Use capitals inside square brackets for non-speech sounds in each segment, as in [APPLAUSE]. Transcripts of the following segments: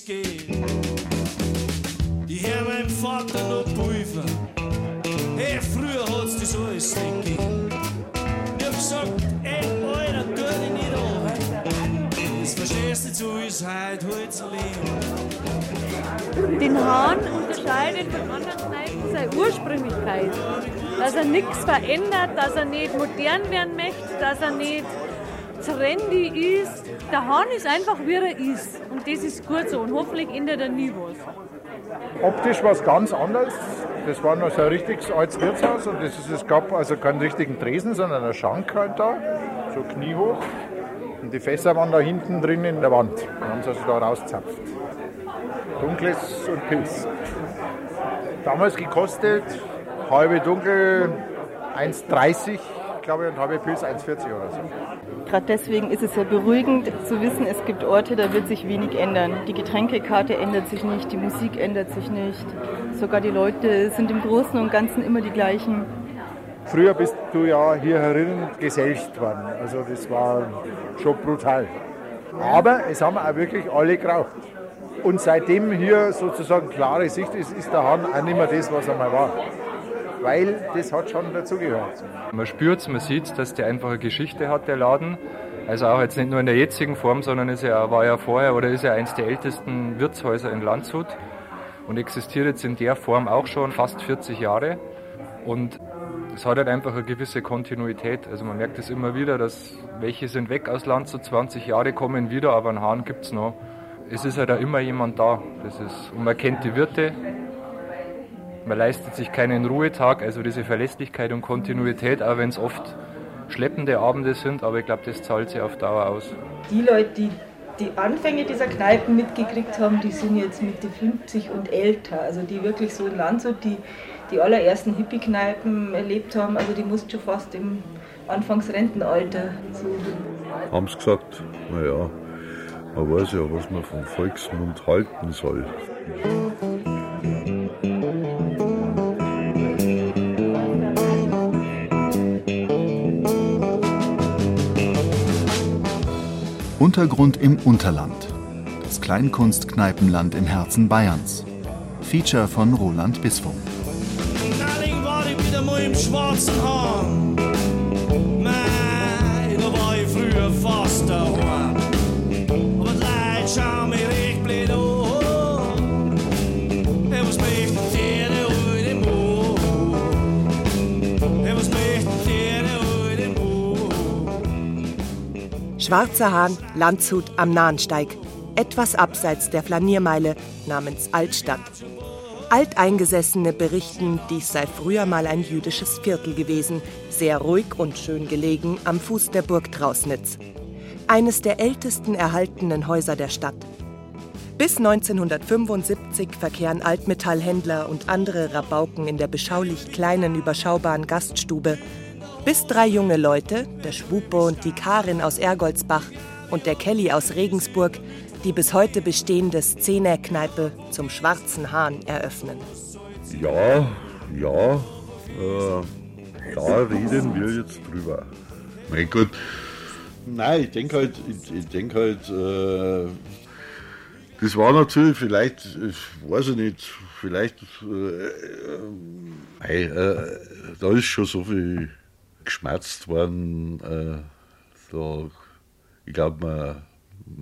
geht. Die Herr meinem Vater noch Pulver. Hey, früher hat's das alles nicht gegeben. Ich hab gesagt, ey, Alter, tu dich nicht an. Das verstehst du zu, ist heute halt zu leben. Den Hahn unterscheidet von anderen Kneipen seine Ursprünglichkeit. Dass er nichts verändert, dass er nicht modern werden möchte, dass er nicht trendy ist. Der Hahn ist einfach, wie er ist. Und das ist gut so. Und hoffentlich ändert er nie was. Optisch war es ganz anders. Das war noch so ein richtiges altes Wirtshaus und das ist, es gab also keinen richtigen Tresen, sondern einen Schank halt da, so kniehoch. Und die Fässer waren da hinten drin in der Wand. Dann haben sie also da rausgezapft. Dunkles und Pilz. Damals gekostet, halbe Dunkel 1,30 glaube ich und halbe Pilz 1,40 oder so. Gerade deswegen ist es ja beruhigend zu wissen, es gibt Orte, da wird sich wenig ändern. Die Getränkekarte ändert sich nicht, die Musik ändert sich nicht. Sogar die Leute sind im Großen und Ganzen immer die gleichen. Früher bist du ja hier herin geselcht worden. Also das war schon brutal. Aber es haben auch wirklich alle geraucht. Und seitdem hier sozusagen klare Sicht ist, ist der Hahn auch nicht mehr das, was er mal war. Weil das hat schon dazugehört. Man spürt man sieht dass der einfach eine Geschichte hat, der Laden. Also auch jetzt nicht nur in der jetzigen Form, sondern ist ja, war ja vorher oder ist ja eines der ältesten Wirtshäuser in Landshut und existiert jetzt in der Form auch schon fast 40 Jahre. Und es hat halt einfach eine gewisse Kontinuität. Also man merkt es immer wieder, dass welche sind weg aus Landshut, 20 Jahre kommen wieder, aber einen Hahn gibt es noch. Es ist halt auch immer jemand da. Das ist, und man kennt die Wirte, man leistet sich keinen Ruhetag, also diese Verlässlichkeit und Kontinuität, auch wenn es oft schleppende Abende sind, aber ich glaube, das zahlt sich auf Dauer aus. Die Leute, die die Anfänge dieser Kneipen mitgekriegt haben, die sind jetzt Mitte 50 und älter. Also die wirklich so in Landshut die, die allerersten Hippie-Kneipen erlebt haben, also die mussten schon fast im Anfangsrentenalter suchen. Haben sie gesagt, naja, man weiß ja, was man vom Volksmund halten soll. Untergrund im Unterland. Das Kleinkunstkneipenland im Herzen Bayerns. Feature von Roland Bisfunk. Nalling war ich wieder mal im schwarzen Hahn. Schwarzer Hahn, Landshut am Nahensteig. Etwas abseits der Flaniermeile namens Altstadt. Alteingesessene berichten, dies sei früher mal ein jüdisches Viertel gewesen, sehr ruhig und schön gelegen am Fuß der Burg Trausnitz. Eines der ältesten erhaltenen Häuser der Stadt. Bis 1975 verkehren Altmetallhändler und andere Rabauken in der beschaulich kleinen, überschaubaren Gaststube. Bis drei junge Leute, der Schwupo und die Karin aus Ergoldsbach und der Kelly aus Regensburg, die bis heute bestehende Szene-Kneipe zum Schwarzen Hahn eröffnen. Ja, ja, äh, da reden wir jetzt drüber. Mein Gott. Nein, ich denke halt, ich, ich denke halt, äh, das war natürlich vielleicht, ich weiß ich nicht, vielleicht, äh, äh, äh, da ist schon so viel geschmerzt worden, äh, da, ich glaube, man,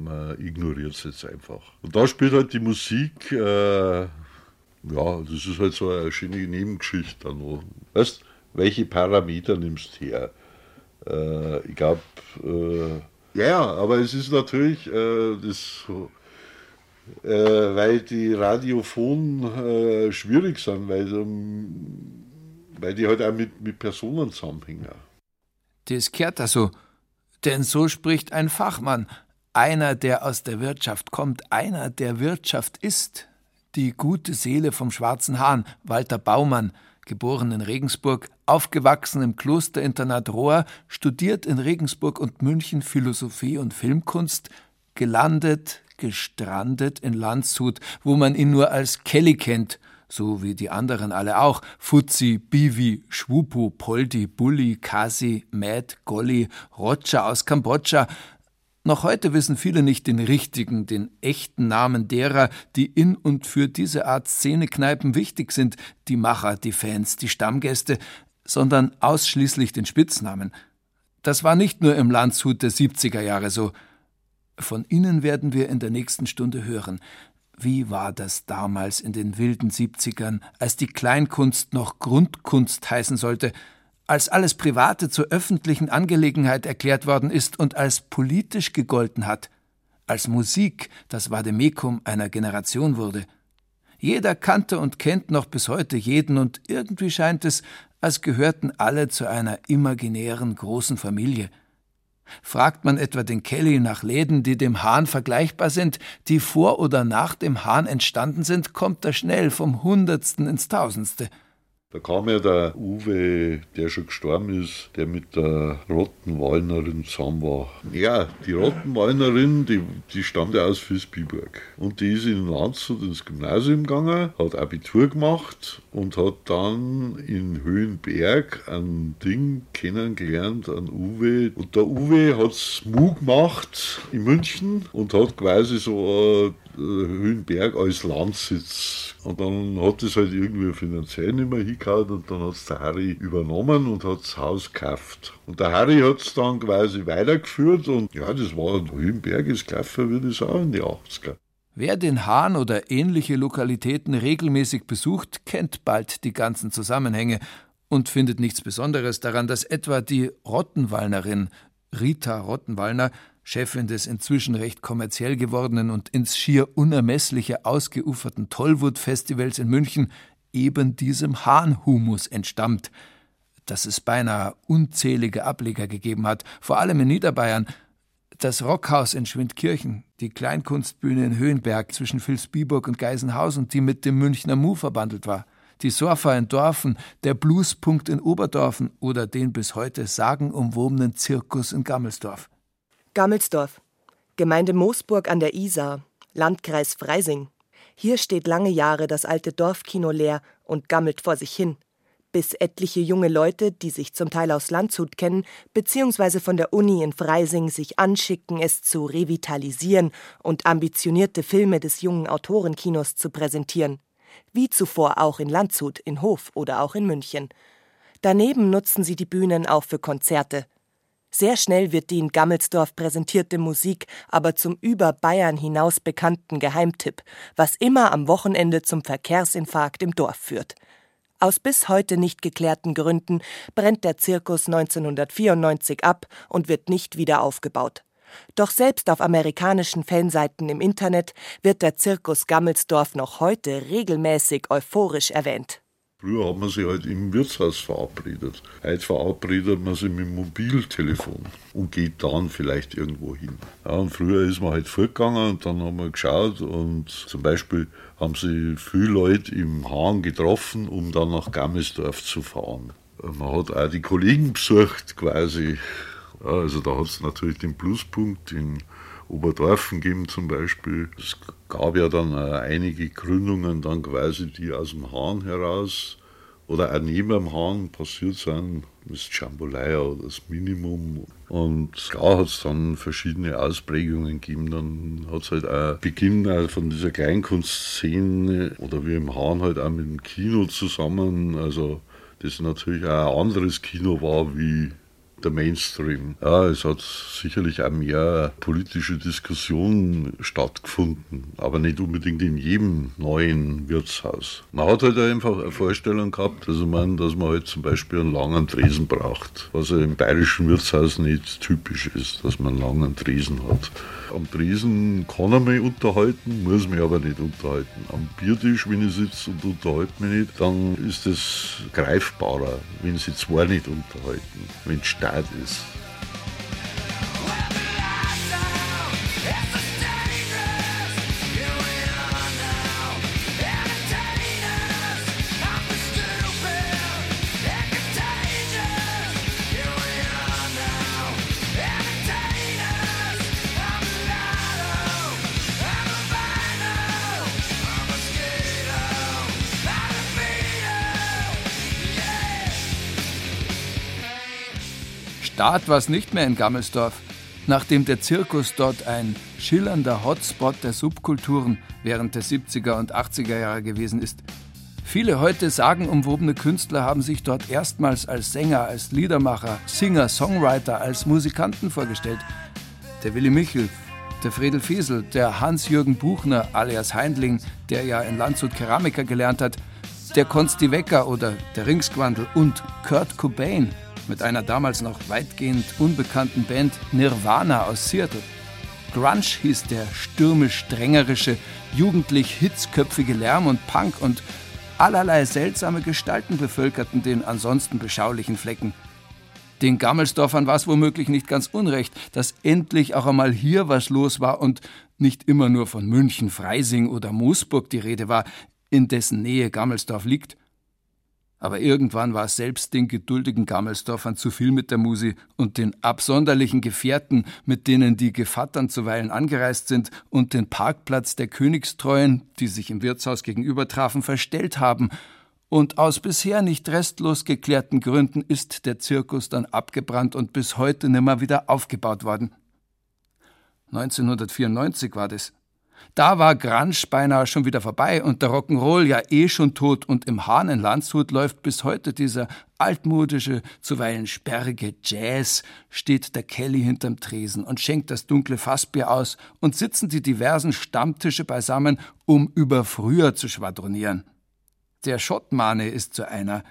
man ignoriert es jetzt einfach. Und da spielt halt die Musik, äh, ja, das ist halt so eine schöne Nebengeschichte dann. Weißt welche Parameter nimmst du her? Äh, ich glaube, äh, ja, aber es ist natürlich äh, das, äh, weil die Radiophonen schwierig sind, weil, ähm, weil die halt auch mit, mit Personen zusammenhängen. Das kehrt also. Denn so spricht ein Fachmann, einer, der aus der Wirtschaft kommt, einer, der Wirtschaft ist. Die gute Seele vom Schwarzen Hahn, Walter Baumann, geboren in Regensburg, aufgewachsen im Klosterinternat Rohr, studiert in Regensburg und München Philosophie und Filmkunst, gelandet, gestrandet in Landshut, wo man ihn nur als Kelly kennt, so wie die anderen alle auch, Fuzzi, Bivi, Schwupu, Poldi, Bulli, Kasi, Mad, Golli, Roger aus Kambodscha, noch heute wissen viele nicht den richtigen, den echten Namen derer, die in und für diese Art Szenekneipen wichtig sind, die Macher, die Fans, die Stammgäste, sondern ausschließlich den Spitznamen. Das war nicht nur im Landshut der 70er Jahre so. Von ihnen werden wir in der nächsten Stunde hören. Wie war das damals in den wilden 70ern, als die Kleinkunst noch Grundkunst heißen sollte, als alles Private zur öffentlichen Angelegenheit erklärt worden ist und als politisch gegolten hat, als Musik das Vademekum einer Generation wurde. Jeder kannte und kennt noch bis heute jeden, und irgendwie scheint es, als gehörten alle zu einer imaginären großen Familie. Fragt man etwa den Kelly nach Läden, die dem Hahn vergleichbar sind, die vor oder nach dem Hahn entstanden sind, kommt er schnell vom Hundertsten ins Tausendste. Da kam ja der Uwe, der schon gestorben ist, der mit der Rottenwallnerin zusammen war. Ja, die Rottenwallnerin, die, die stammt ja aus Vilsbiburg. Und die ist in Landshut ins Gymnasium gegangen, hat Abitur gemacht und hat dann in Höhenberg ein Ding kennengelernt, an Uwe. Und der Uwe hat Smu gemacht in München und hat quasi so Höhenberg als Landsitz. Und dann hat es halt irgendwie finanziell nicht mehr hingehauen und dann hat es der Harry übernommen und hat das Haus gekauft. Und der Harry hat es dann quasi weitergeführt und ja, das war Höhenberg ist gelaufen, würde ich sagen, in die 80er. Wer den Hahn oder ähnliche Lokalitäten regelmäßig besucht, kennt bald die ganzen Zusammenhänge und findet nichts Besonderes daran, dass etwa die Rottenwallnerin Rita Rottenwallner Chefin des inzwischen recht kommerziell gewordenen und ins schier unermessliche ausgeuferten Tollwood-Festivals in München, eben diesem Hahnhumus entstammt, dass es beinahe unzählige Ableger gegeben hat, vor allem in Niederbayern, das Rockhaus in Schwindkirchen, die Kleinkunstbühne in Höhenberg zwischen Vilsbiburg und Geisenhausen, die mit dem Münchner Mu verbandelt war, die Sorfa in Dorfen, der Bluespunkt in Oberdorfen oder den bis heute sagenumwobenen Zirkus in Gammelsdorf. Gammelsdorf, Gemeinde Moosburg an der Isar, Landkreis Freising. Hier steht lange Jahre das alte Dorfkino leer und gammelt vor sich hin, bis etliche junge Leute, die sich zum Teil aus Landshut kennen, beziehungsweise von der Uni in Freising sich anschicken, es zu revitalisieren und ambitionierte Filme des jungen Autorenkinos zu präsentieren. Wie zuvor auch in Landshut, in Hof oder auch in München. Daneben nutzen sie die Bühnen auch für Konzerte, sehr schnell wird die in Gammelsdorf präsentierte Musik aber zum über Bayern hinaus bekannten Geheimtipp, was immer am Wochenende zum Verkehrsinfarkt im Dorf führt. Aus bis heute nicht geklärten Gründen brennt der Zirkus 1994 ab und wird nicht wieder aufgebaut. Doch selbst auf amerikanischen Fanseiten im Internet wird der Zirkus Gammelsdorf noch heute regelmäßig euphorisch erwähnt. Früher hat man sich halt im Wirtshaus verabredet. Heute verabredet man sich mit dem Mobiltelefon und geht dann vielleicht irgendwo hin. Ja, und früher ist man halt vorgegangen und dann haben wir geschaut und zum Beispiel haben sie viele Leute im Hahn getroffen, um dann nach Gammelsdorf zu fahren. Man hat auch die Kollegen besucht quasi. Ja, also da hat es natürlich den Pluspunkt in Oberdorfen gegeben zum Beispiel. Es gab ja dann einige Gründungen dann quasi, die aus dem Hahn heraus oder auch neben dem Hahn passiert sind. Das Jambolaya oder das Minimum. Und klar hat es dann verschiedene Ausprägungen gegeben. Dann hat es halt auch Beginn von dieser Kleinkunstszene oder wie im Hahn halt auch mit dem Kino zusammen. Also das natürlich auch ein anderes Kino war wie der Mainstream. Ja, es hat sicherlich auch mehr politische Diskussionen stattgefunden, aber nicht unbedingt in jedem neuen Wirtshaus. Man hat halt einfach eine Vorstellung gehabt, also man, dass man halt zum Beispiel einen langen Tresen braucht, was ja im bayerischen Wirtshaus nicht typisch ist, dass man einen langen Tresen hat. Am Tresen kann er mich unterhalten, muss mich aber nicht unterhalten. Am Biertisch, wenn ich sitze und unterhalte mich nicht, dann ist es greifbarer, wenn sie zwei nicht unterhalten. Wenn Stein strategies. Start war es nicht mehr in Gammelsdorf, nachdem der Zirkus dort ein schillernder Hotspot der Subkulturen während der 70er und 80er Jahre gewesen ist. Viele heute sagenumwobene Künstler haben sich dort erstmals als Sänger, als Liedermacher, Singer, Songwriter, als Musikanten vorgestellt. Der Willi Michel, der Fredel Fiesel, der Hans-Jürgen Buchner alias Heindling, der ja in Landshut Keramiker gelernt hat, der Konsti Wecker oder der Ringsquandel und Kurt Cobain, mit einer damals noch weitgehend unbekannten Band Nirvana aus Seattle. Grunge hieß der stürmisch-drängerische, jugendlich hitzköpfige Lärm und Punk und allerlei seltsame Gestalten bevölkerten den ansonsten beschaulichen Flecken. Den Gammelsdorfern war es womöglich nicht ganz unrecht, dass endlich auch einmal hier was los war und nicht immer nur von München, Freising oder Moosburg die Rede war, in dessen Nähe Gammelsdorf liegt. Aber irgendwann war selbst den geduldigen Gammelsdorfern zu viel mit der Musi und den absonderlichen Gefährten, mit denen die Gevattern zuweilen angereist sind und den Parkplatz der Königstreuen, die sich im Wirtshaus gegenüber trafen, verstellt haben. Und aus bisher nicht restlos geklärten Gründen ist der Zirkus dann abgebrannt und bis heute nimmer wieder aufgebaut worden. 1994 war das. Da war Grunge beinahe schon wieder vorbei und der Rock'n'Roll ja eh schon tot. Und im Hahn Landshut läuft bis heute dieser altmodische, zuweilen sperrige Jazz, steht der Kelly hinterm Tresen und schenkt das dunkle Fassbier aus und sitzen die diversen Stammtische beisammen, um über früher zu schwadronieren. Der Schottmane ist so einer,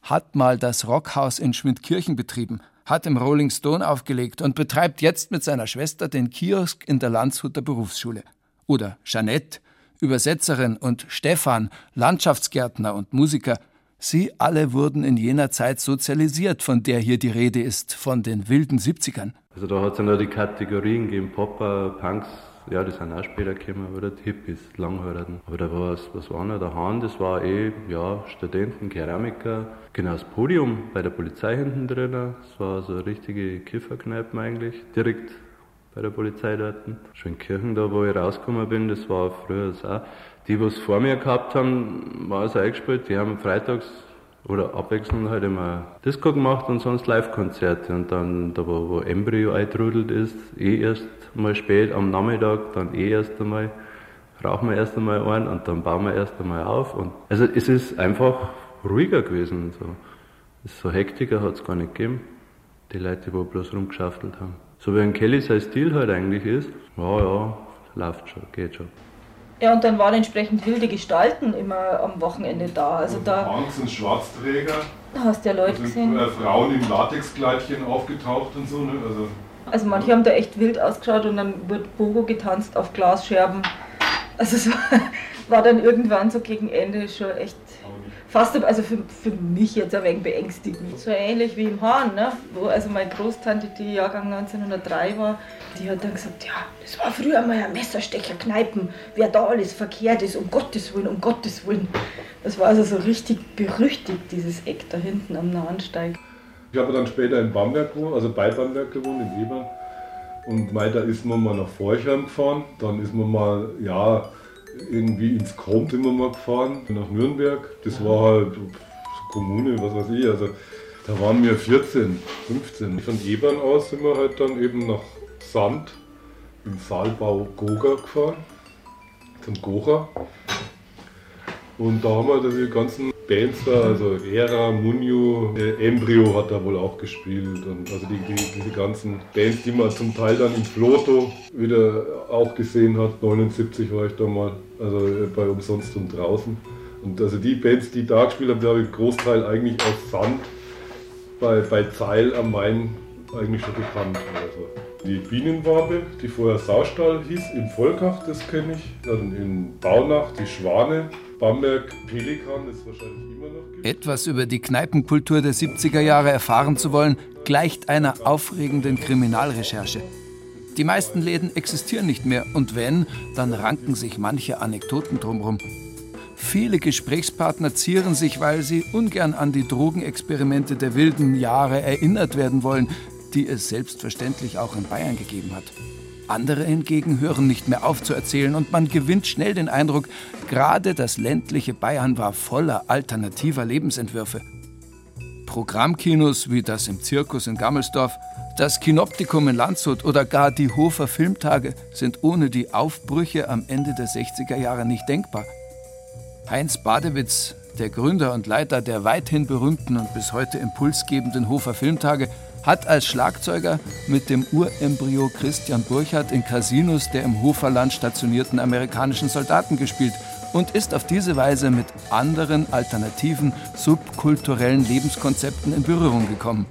hat mal das Rockhaus in Schmidtkirchen betrieben, hat im Rolling Stone aufgelegt und betreibt jetzt mit seiner Schwester den Kiosk in der Landshuter Berufsschule oder Jeanette, Übersetzerin und Stefan, Landschaftsgärtner und Musiker, sie alle wurden in jener Zeit sozialisiert, von der hier die Rede ist, von den wilden 70ern. Also da hat es ja noch die Kategorien gegeben, Popper, Punks, ja, die sind auch später gekommen, oder die Hippies, Langhaarigen. Aber da war es, was war noch, der Hahn, das war eh, ja, Studenten, Keramiker, genau das Podium bei der Polizei hinten drin, das war so eine richtige Kifferkneipe eigentlich, direkt bei der Polizei dort. Schönkirchen, da wo ich rausgekommen bin, das war früher das auch. Die, was vor mir gehabt haben, war es eingespielt, die haben freitags oder abwechselnd halt immer Disco gemacht und sonst Live-Konzerte. Und dann, da wo, wo Embryo eintrudelt ist, eh erst mal spät am Nachmittag, dann eh erst einmal, rauchen wir erst einmal ein und dann bauen wir erst einmal auf. Und also es ist einfach ruhiger gewesen. So, so Hektiker hat es gar nicht gegeben. Die Leute, die bloß rumgeschaftelt haben. So wie ein Kelly sein Stil halt eigentlich ist, ja, ja, läuft schon, geht schon. Ja, und dann waren entsprechend wilde Gestalten immer am Wochenende da. Also da Punks und Schwarzträger. hast du ja Leute Da gesehen. sind äh, Frauen im Latexkleidchen aufgetaucht und so. Ne? Also, Also manche haben da echt wild ausgeschaut und dann wurde Bogo getanzt auf Glasscherben. Also es [LAUGHS] war, war dann irgendwann so gegen Ende schon echt fast, also für, für mich jetzt ein wenig beängstigend. So ähnlich wie im Hahn, ne? wo also meine Großtante, die Jahrgang 1903 war, die hat dann gesagt, ja, das war früher mal ein Messerstecher-Kneipen, wer da alles verkehrt ist, um Gottes Willen, um Gottes Willen. Das war also so richtig berüchtigt, dieses Eck da hinten am Nahensteig. ich habe dann später in Bamberg gewohnt, also bei Bamberg gewohnt, in Webern. Und weiter ist man mal nach Forchheim gefahren. Dann ist man mal, ja, irgendwie ins Krom sind wir mal gefahren, nach Nürnberg. Das war halt Kommune, was weiß ich. Also da waren wir 14, 15. Von Ebern aus sind wir halt dann eben nach Sand im Saalbau Goga gefahren, zum Gocha. Und da haben wir die ganzen Bands da, also Era, Munio, äh, Embryo hat da wohl auch gespielt. Und also die, die, diese ganzen Bands, die man zum Teil dann im Floto wieder auch gesehen hat. 79 war ich da mal, also bei Umsonst und draußen. Und also die Bands, die da gespielt haben, habe ich Großteil eigentlich aus Sand bei, bei Zeil am Main eigentlich schon bekannt. Also die Bienenwabe, die vorher Saustall hieß, im Volkach, das kenne ich. Dann in Baunach die Schwane, Bamberg Pelikan ist wahrscheinlich immer noch. Gibt. Etwas über die Kneipenkultur der 70er Jahre erfahren zu wollen, gleicht einer aufregenden Kriminalrecherche. Die meisten Läden existieren nicht mehr und wenn, dann ranken sich manche Anekdoten drumherum. Viele Gesprächspartner zieren sich, weil sie ungern an die Drogenexperimente der wilden Jahre erinnert werden wollen, die es selbstverständlich auch in Bayern gegeben hat. Andere hingegen hören nicht mehr auf zu erzählen und man gewinnt schnell den Eindruck, gerade das ländliche Bayern war voller alternativer Lebensentwürfe. Programmkinos wie das im Zirkus in Gammelsdorf, das Kinoptikum in Landshut oder gar die Hofer Filmtage sind ohne die Aufbrüche am Ende der 60er Jahre nicht denkbar. Heinz Badewitz, der Gründer und Leiter der weithin berühmten und bis heute impulsgebenden Hofer Filmtage, hat als Schlagzeuger mit dem Urembryo Christian Burchardt in Casinos der im Hoferland stationierten amerikanischen Soldaten gespielt und ist auf diese Weise mit anderen alternativen subkulturellen Lebenskonzepten in Berührung gekommen.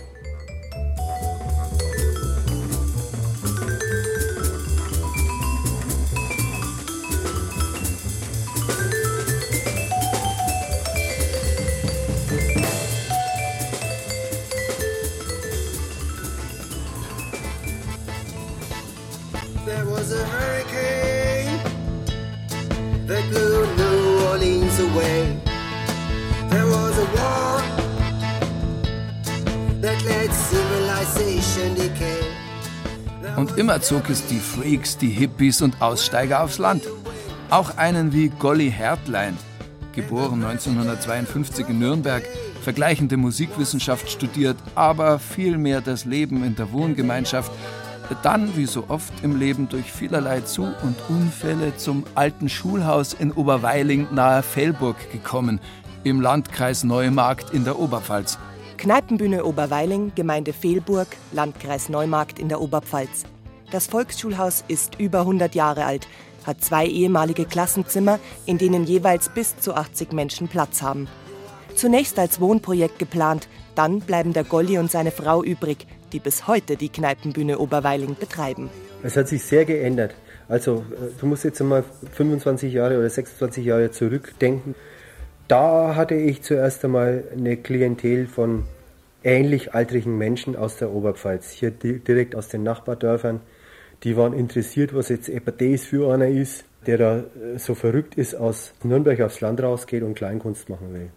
Und immer zog es die Freaks, die Hippies und Aussteiger aufs Land. Auch einen wie Golly Hertlein, geboren 1952 in Nürnberg, vergleichende Musikwissenschaft studiert, aber vielmehr das Leben in der Wohngemeinschaft, dann, wie so oft im Leben, durch vielerlei Zu- und Unfälle zum alten Schulhaus in Oberweiling nahe Fellburg gekommen, im Landkreis Neumarkt in der Oberpfalz. Kneipenbühne Oberweiling, Gemeinde Fehlburg, Landkreis Neumarkt in der Oberpfalz. Das Volksschulhaus ist über 100 Jahre alt, hat zwei ehemalige Klassenzimmer, in denen jeweils bis zu 80 Menschen Platz haben. Zunächst als Wohnprojekt geplant, dann bleiben der Golli und seine Frau übrig, die bis heute die Kneipenbühne Oberweiling betreiben. Es hat sich sehr geändert. Also äh, du musst jetzt einmal 25 Jahre oder 26 Jahre zurückdenken. Da hatte ich zuerst einmal eine Klientel von ähnlich altrigen Menschen aus der Oberpfalz, hier direkt aus den Nachbardörfern. Die waren interessiert, was jetzt das für einer ist, der da äh, so verrückt ist, aus Nürnberg aufs Land rausgeht und Kleinkunst machen will.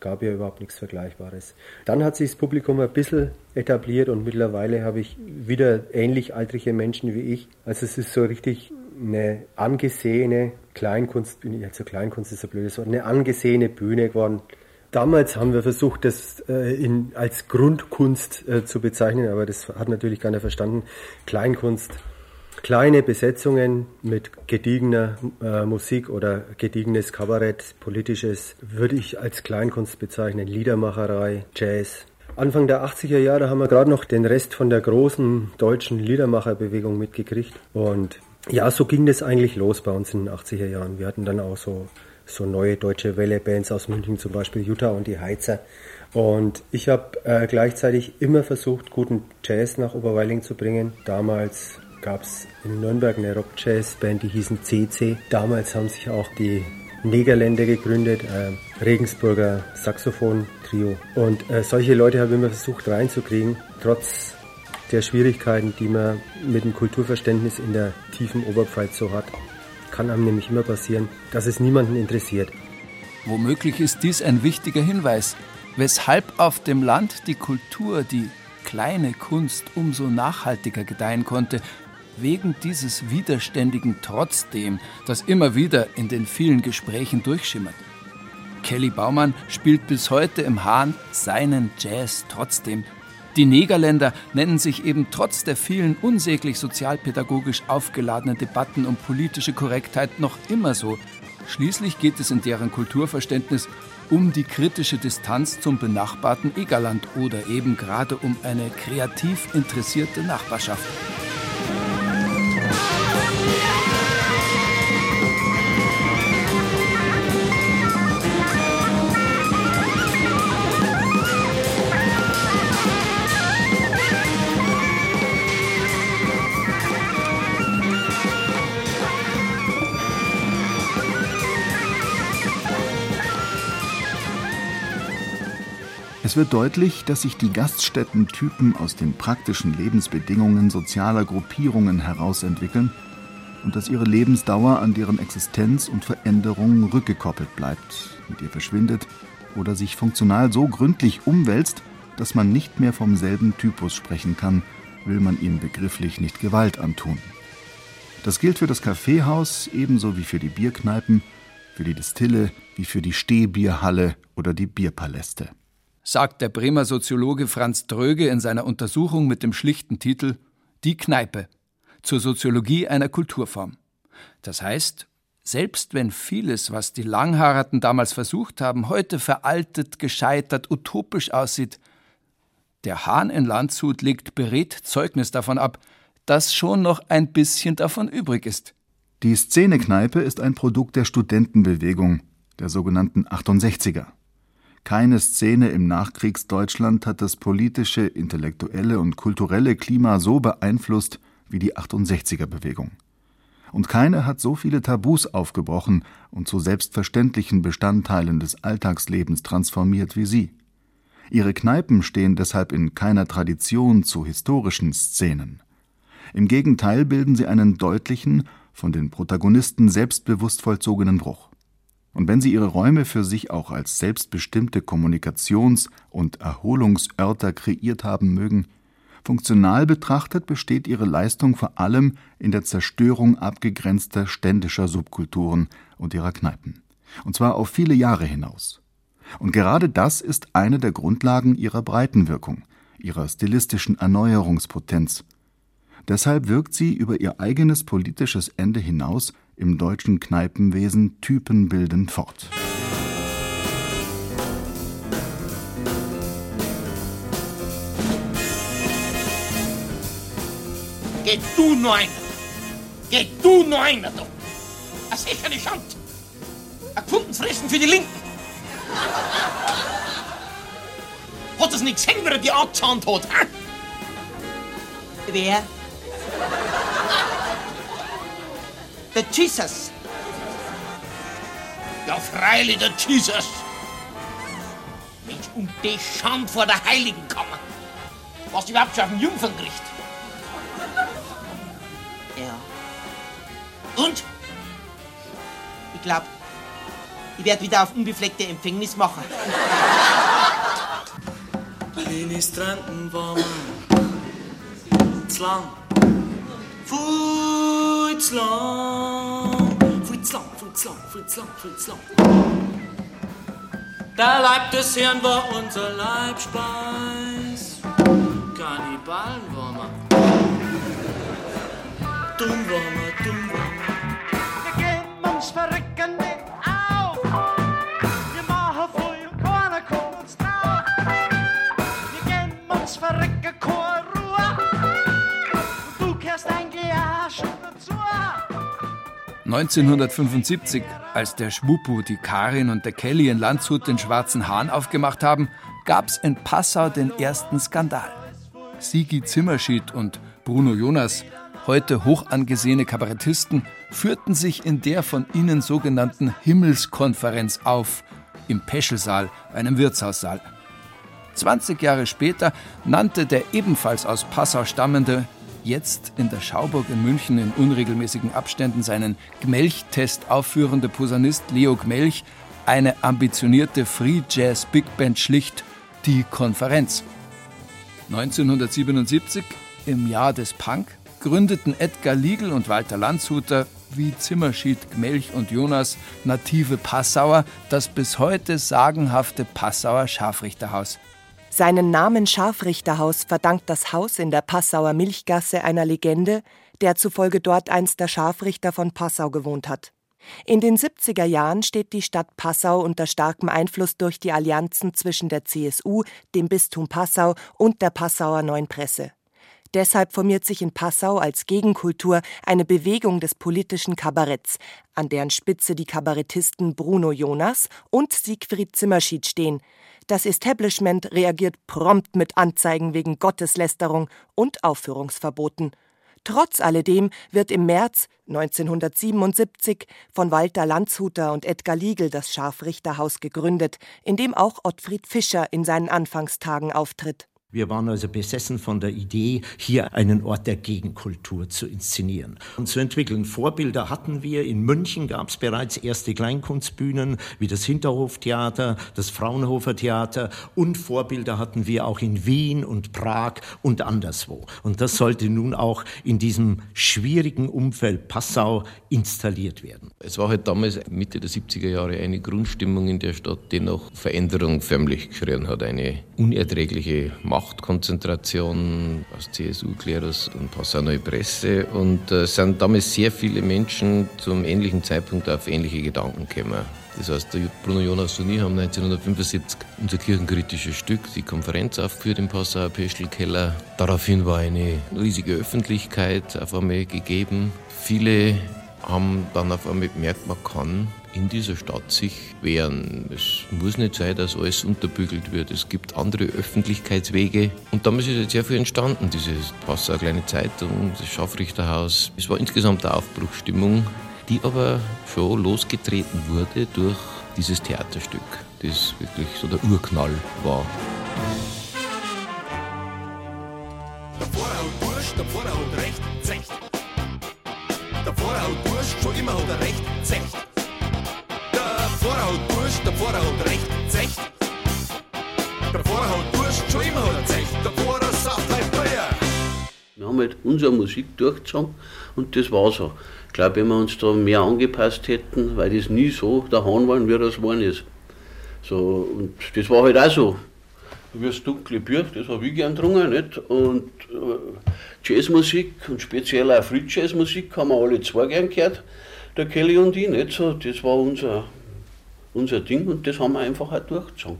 Gab ja überhaupt nichts Vergleichbares. Dann hat sich das Publikum ein bisschen etabliert und mittlerweile habe ich wieder ähnlich altrige Menschen wie ich. Also es ist so richtig eine angesehene Kleinkunst, also Kleinkunst ist ein blödes Wort, eine angesehene Bühne geworden. Damals haben wir versucht, das äh, in, als Grundkunst äh, zu bezeichnen, aber das hat natürlich keiner verstanden. Kleinkunst, kleine Besetzungen mit gediegener äh, Musik oder gediegenes Kabarett, politisches, würde ich als Kleinkunst bezeichnen. Liedermacherei, Jazz. Anfang der 80er Jahre haben wir gerade noch den Rest von der großen deutschen Liedermacherbewegung mitgekriegt und ja, so ging das eigentlich los bei uns in den 80er Jahren. Wir hatten dann auch so, so neue deutsche Welle-Bands aus München, zum Beispiel Jutta und die Heizer. Und ich habe äh, gleichzeitig immer versucht, guten Jazz nach Oberweiling zu bringen. Damals gab es in Nürnberg eine Rock-Jazz-Band, die hießen CC. Damals haben sich auch die Negerländer gegründet, äh, Regensburger Saxophon-Trio. Und äh, solche Leute habe ich immer versucht reinzukriegen, trotz der Schwierigkeiten, die man mit dem Kulturverständnis in der tiefen Oberpfalz so hat. Kann einem nämlich immer passieren, dass es niemanden interessiert. Womöglich ist dies ein wichtiger Hinweis, weshalb auf dem Land die Kultur, die kleine Kunst umso nachhaltiger gedeihen konnte, wegen dieses widerständigen Trotzdem, das immer wieder in den vielen Gesprächen durchschimmert. Kelly Baumann spielt bis heute im Hahn seinen Jazz trotzdem die Negerländer nennen sich eben trotz der vielen unsäglich sozialpädagogisch aufgeladenen Debatten um politische Korrektheit noch immer so. Schließlich geht es in deren Kulturverständnis um die kritische Distanz zum benachbarten Egerland oder eben gerade um eine kreativ interessierte Nachbarschaft. Es wird deutlich, dass sich die Gaststättentypen aus den praktischen Lebensbedingungen sozialer Gruppierungen herausentwickeln und dass ihre Lebensdauer an deren Existenz und Veränderung rückgekoppelt bleibt, mit ihr verschwindet oder sich funktional so gründlich umwälzt, dass man nicht mehr vom selben Typus sprechen kann, will man ihm begrifflich nicht Gewalt antun. Das gilt für das Kaffeehaus ebenso wie für die Bierkneipen, für die Distille wie für die Stehbierhalle oder die Bierpaläste. Sagt der Bremer Soziologe Franz Dröge in seiner Untersuchung mit dem schlichten Titel Die Kneipe zur Soziologie einer Kulturform. Das heißt, selbst wenn vieles, was die Langhaarerten damals versucht haben, heute veraltet, gescheitert, utopisch aussieht, der Hahn in Landshut legt beredt Zeugnis davon ab, dass schon noch ein bisschen davon übrig ist. Die Szenekneipe ist ein Produkt der Studentenbewegung, der sogenannten 68er. Keine Szene im Nachkriegsdeutschland hat das politische, intellektuelle und kulturelle Klima so beeinflusst wie die 68er Bewegung und keine hat so viele Tabus aufgebrochen und zu selbstverständlichen Bestandteilen des Alltagslebens transformiert wie sie. Ihre Kneipen stehen deshalb in keiner Tradition zu historischen Szenen. Im Gegenteil bilden sie einen deutlichen, von den Protagonisten selbstbewusst vollzogenen Bruch. Und wenn sie ihre Räume für sich auch als selbstbestimmte Kommunikations- und Erholungsörter kreiert haben mögen, Funktional betrachtet besteht ihre Leistung vor allem in der Zerstörung abgegrenzter ständischer Subkulturen und ihrer Kneipen. Und zwar auf viele Jahre hinaus. Und gerade das ist eine der Grundlagen ihrer Breitenwirkung, ihrer stilistischen Erneuerungspotenz. Deshalb wirkt sie über ihr eigenes politisches Ende hinaus im deutschen Kneipenwesen typenbildend fort. Geh du nur einer. Geh du nur einer, du. Das ist eine Schand. Ein gefunden fressen für die Linken. Hat das nicht gesehen, wie er die angezahnt hat? Wer? Der Jesus. Ja, freilich, der Jesus. Mensch, und die Schand vor der Heiligen Kammer. Was überhaupt schon auf dem Jungferngericht. Und? Ich glaube, ich werde wieder auf unbefleckte Empfängnis machen. Ministranten waren zu lang. Zu lang, viel zu lang. Der Leib des Herrn war unser Leibspeis. Kannibalen waren wir, 1975, als der Schwuppu, die Karin und der Kelly in Landshut den Schwarzen Hahn aufgemacht haben, gab's in Passau den ersten Skandal. Sigi Zimmerschied und Bruno Jonas heute hoch angesehene Kabarettisten, führten sich in der von ihnen sogenannten Himmelskonferenz auf, im Peschelsaal, einem Wirtshaussaal. 20 Jahre später nannte der ebenfalls aus Passau stammende, jetzt in der Schauburg in München in unregelmäßigen Abständen seinen Gmelch-Test aufführende Posaunist Leo Gmelch eine ambitionierte Free Jazz Big Band schlicht die Konferenz. 1977, im Jahr des Punk, gründeten Edgar Liegel und Walter Landshuter wie Zimmerschied, Gmelch und Jonas native Passauer das bis heute sagenhafte Passauer Scharfrichterhaus. Seinen Namen Scharfrichterhaus verdankt das Haus in der Passauer Milchgasse einer Legende, der zufolge dort einst der Scharfrichter von Passau gewohnt hat. In den 70er Jahren steht die Stadt Passau unter starkem Einfluss durch die Allianzen zwischen der CSU, dem Bistum Passau und der Passauer Neuen Presse. Deshalb formiert sich in Passau als Gegenkultur eine Bewegung des politischen Kabaretts, an deren Spitze die Kabarettisten Bruno Jonas und Siegfried Zimmerschied stehen. Das Establishment reagiert prompt mit Anzeigen wegen Gotteslästerung und Aufführungsverboten. Trotz alledem wird im März 1977 von Walter Landshuter und Edgar Liegel das Scharfrichterhaus gegründet, in dem auch Ottfried Fischer in seinen Anfangstagen auftritt. Wir waren also besessen von der Idee, hier einen Ort der Gegenkultur zu inszenieren und zu entwickeln. Vorbilder hatten wir. In München gab es bereits erste Kleinkunstbühnen wie das Hinterhoftheater, das Fraunhofer Theater und Vorbilder hatten wir auch in Wien und Prag und anderswo. Und das sollte nun auch in diesem schwierigen Umfeld Passau installiert werden. Es war halt damals Mitte der 70er Jahre eine Grundstimmung in der Stadt, die nach Veränderung förmlich geschrien hat. Eine unerträgliche Machtkonzentration aus CSU, Klerus und Passau Neue Presse. Und äh, sind damals sehr viele Menschen zum ähnlichen Zeitpunkt auf ähnliche Gedanken gekommen. Das heißt, der Bruno Jonas und ich haben 1975 unser kirchenkritisches Stück, die Konferenz, aufgeführt im Passauer Peschelkeller. Daraufhin war eine riesige Öffentlichkeit auf einmal gegeben. Viele haben dann auf einmal gemerkt, man kann in dieser Stadt sich wehren. Es muss nicht sein, dass alles unterbügelt wird. Es gibt andere Öffentlichkeitswege. Und damals ist jetzt sehr viel entstanden. Diese Passauer kleine Zeitung, das Scharfrichterhaus. Es war insgesamt eine Aufbruchsstimmung, die aber schon losgetreten wurde durch dieses Theaterstück, das wirklich so der Urknall war. Der Vorhaut der Vorhaut recht. Der Vorhaut Bursch, schon immer hat er recht, zecht. Der der Vorhaut recht, zecht. Der Vorhaut Bursch, schon immer hat zecht. Der Vorhaut sagt halt Feuer. Wir haben halt unsere Musik durchgezogen und das war so. Ich glaube, wenn wir uns da mehr angepasst hätten, weil das nie so daheim war, wie das geworden ist. So, und das war halt auch so. Wie das dunkle Bier, das habe ich gern getrunken, nicht? Und äh, Jazzmusik und speziell auch Free Jazzmusik haben wir alle zwei gern gehört, der Kelly und ich, nicht? So, das war unser, unser Ding und das haben wir einfach auch durchgezogen.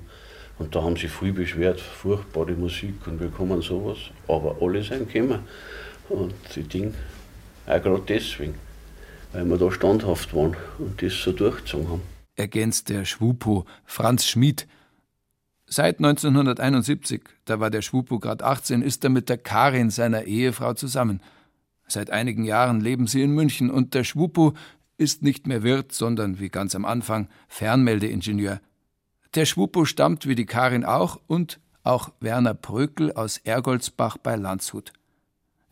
Und da haben sie viel beschwert, furchtbare Musik und wir kommen sowas. Aber alle sind gekommen. Und die Ding, auch gerade deswegen, weil wir da standhaft waren und das so durchgezogen haben. Ergänzt der Schwupo Franz Schmid. Seit 1971, da war der Schwupo gerade 18, ist er mit der Karin, seiner Ehefrau, zusammen. Seit einigen Jahren leben sie in München und der Schwupo ist nicht mehr Wirt, sondern, wie ganz am Anfang, Fernmeldeingenieur. Der Schwupo stammt wie die Karin auch und auch Werner Prökel aus Ergoldsbach bei Landshut.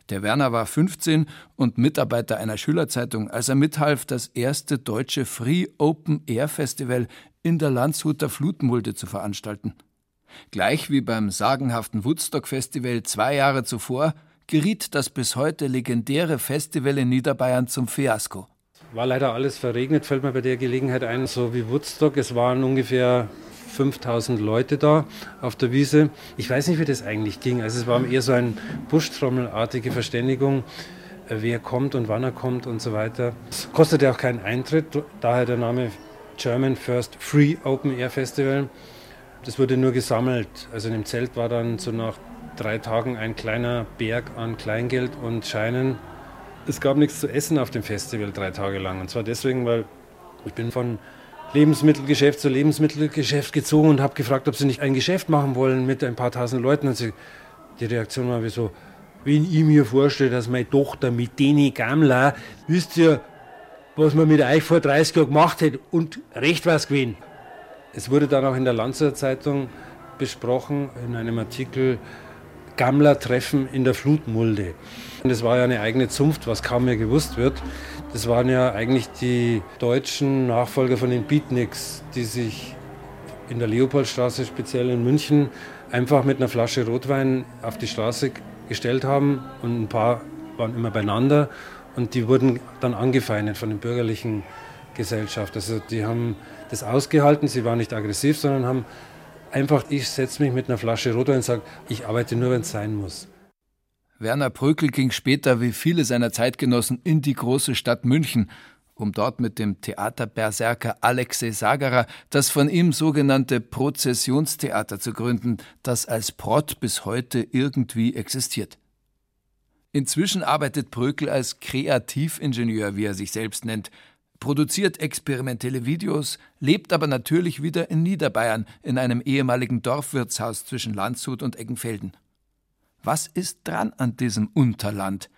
Der Werner war 15 und Mitarbeiter einer Schülerzeitung, als er mithalf, das erste deutsche Free Open Air Festival in der Landshuter Flutmulde zu veranstalten. Gleich wie beim sagenhaften Woodstock Festival zwei Jahre zuvor geriet das bis heute legendäre Festival in Niederbayern zum Fiasko. War leider alles verregnet, fällt mir bei der Gelegenheit ein, so wie Woodstock. Es waren ungefähr 5000 Leute da auf der Wiese. Ich weiß nicht, wie das eigentlich ging. Also es war eher so eine Buschtrommelartige Verständigung, äh, wer kommt und wann er kommt und so weiter. Es kostete auch keinen Eintritt, daher der Name German First Free Open Air Festival. Das wurde nur gesammelt. Also in dem Zelt war dann so nach drei Tagen ein kleiner Berg an Kleingeld und Scheinen. Es gab nichts zu essen auf dem Festival drei Tage lang. Und zwar deswegen, weil ich bin von Lebensmittelgeschäft zu Lebensmittelgeschäft gezogen und habe gefragt, ob sie nicht ein Geschäft machen wollen mit ein paar tausend Leuten. Und sie, die Reaktion war wie so, wenn ich mir vorstelle, dass meine Tochter mit denen Gamla, wisst ihr, was man mit euch vor 30 Jahren gemacht hat und recht was gewesen. Es wurde dann auch in der Lanzer Zeitung besprochen, in einem Artikel, Gammler-Treffen in der Flutmulde. Und das war ja eine eigene Zunft, was kaum mehr gewusst wird. Das waren ja eigentlich die deutschen Nachfolger von den Beatniks, die sich in der Leopoldstraße, speziell in München, einfach mit einer Flasche Rotwein auf die Straße gestellt haben und ein paar waren immer beieinander und die wurden dann angefeindet von der bürgerlichen Gesellschaft. Also die haben das ausgehalten, sie waren nicht aggressiv, sondern haben einfach, ich setze mich mit einer Flasche Rotwein und sage, ich arbeite nur, wenn es sein muss. Werner Prökel ging später wie viele seiner Zeitgenossen in die große Stadt München, um dort mit dem Theaterberserker Alexei Sagarer das von ihm sogenannte Prozessionstheater zu gründen, das als Prott bis heute irgendwie existiert. Inzwischen arbeitet Prökel als Kreativingenieur, wie er sich selbst nennt, produziert experimentelle Videos, lebt aber natürlich wieder in Niederbayern in einem ehemaligen Dorfwirtshaus zwischen Landshut und Eggenfelden. Was ist dran an diesem Unterland?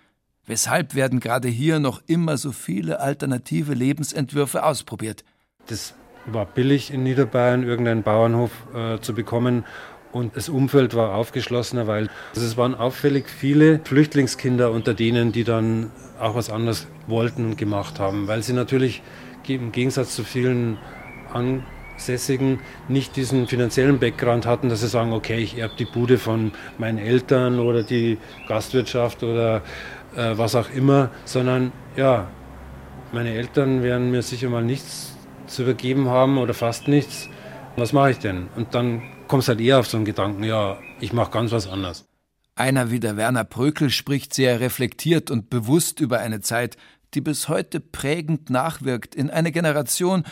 Weshalb werden gerade hier noch immer so viele alternative Lebensentwürfe ausprobiert? Das war billig in Niederbayern, irgendeinen Bauernhof äh, zu bekommen. Und das Umfeld war aufgeschlossener, weil es waren auffällig viele Flüchtlingskinder unter denen, die dann auch was anderes wollten und gemacht haben, weil sie natürlich im Gegensatz zu vielen Ansässigen nicht diesen finanziellen Background hatten, dass sie sagen, okay, ich erbe die Bude von meinen Eltern oder die Gastwirtschaft oder äh, was auch immer, sondern ja, meine Eltern werden mir sicher mal nichts zu übergeben haben oder fast nichts. Was mache ich denn? Und dann kommst halt eher auf so einen Gedanken, ja, ich mache ganz was anderes. Einer wie der Werner Brökel spricht sehr reflektiert und bewusst über eine Zeit, die bis heute prägend nachwirkt in eine Generation,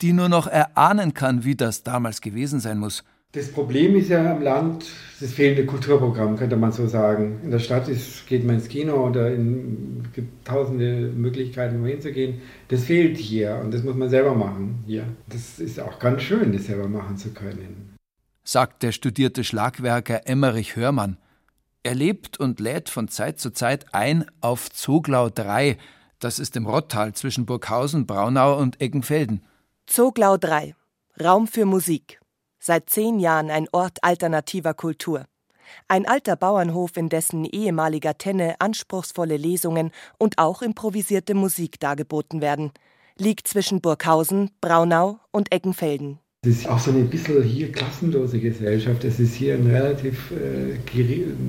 die nur noch erahnen kann, wie das damals gewesen sein muss. Das Problem ist ja am Land das fehlende Kulturprogramm, könnte man so sagen. In der Stadt ist, geht man ins Kino oder in, es gibt tausende Möglichkeiten, wohin zu gehen. Das fehlt hier und das muss man selber machen hier. Das ist auch ganz schön, das selber machen zu können. Sagt der studierte Schlagwerker Emmerich Hörmann. Er lebt und lädt von Zeit zu Zeit ein auf Zoglau 3. Das ist im Rottal zwischen Burghausen, Braunau und Eggenfelden. Zoglau 3. Raum für Musik seit zehn Jahren ein Ort alternativer Kultur. Ein alter Bauernhof, in dessen ehemaliger Tenne anspruchsvolle Lesungen und auch improvisierte Musik dargeboten werden, liegt zwischen Burghausen, Braunau und Eckenfelden. Es ist auch so eine bisschen hier klassenlose Gesellschaft. Es ist hier ein relativ äh,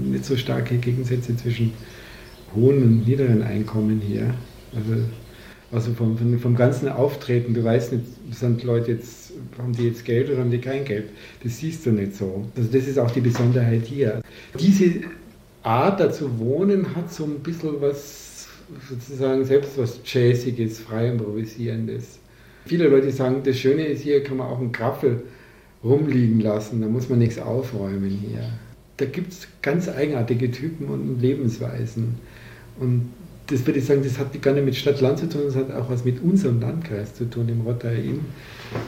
nicht so starke Gegensätze zwischen hohen und niederen Einkommen hier. Also, also vom, vom, vom ganzen Auftreten, du weißt nicht, sind Leute jetzt haben die jetzt Geld oder haben die kein Geld? Das siehst du nicht so. Also das ist auch die Besonderheit hier. Diese Art, da zu wohnen, hat so ein bisschen was, sozusagen selbst was Jazziges, frei improvisierendes. Viele Leute sagen, das Schöne ist, hier kann man auch einen Graffel rumliegen lassen, da muss man nichts aufräumen hier. Da gibt es ganz eigenartige Typen und Lebensweisen. Und das würde ich sagen, das hat gar nicht mit Stadt-Land zu tun, das hat auch was mit unserem Landkreis zu tun, im Rotter Inn.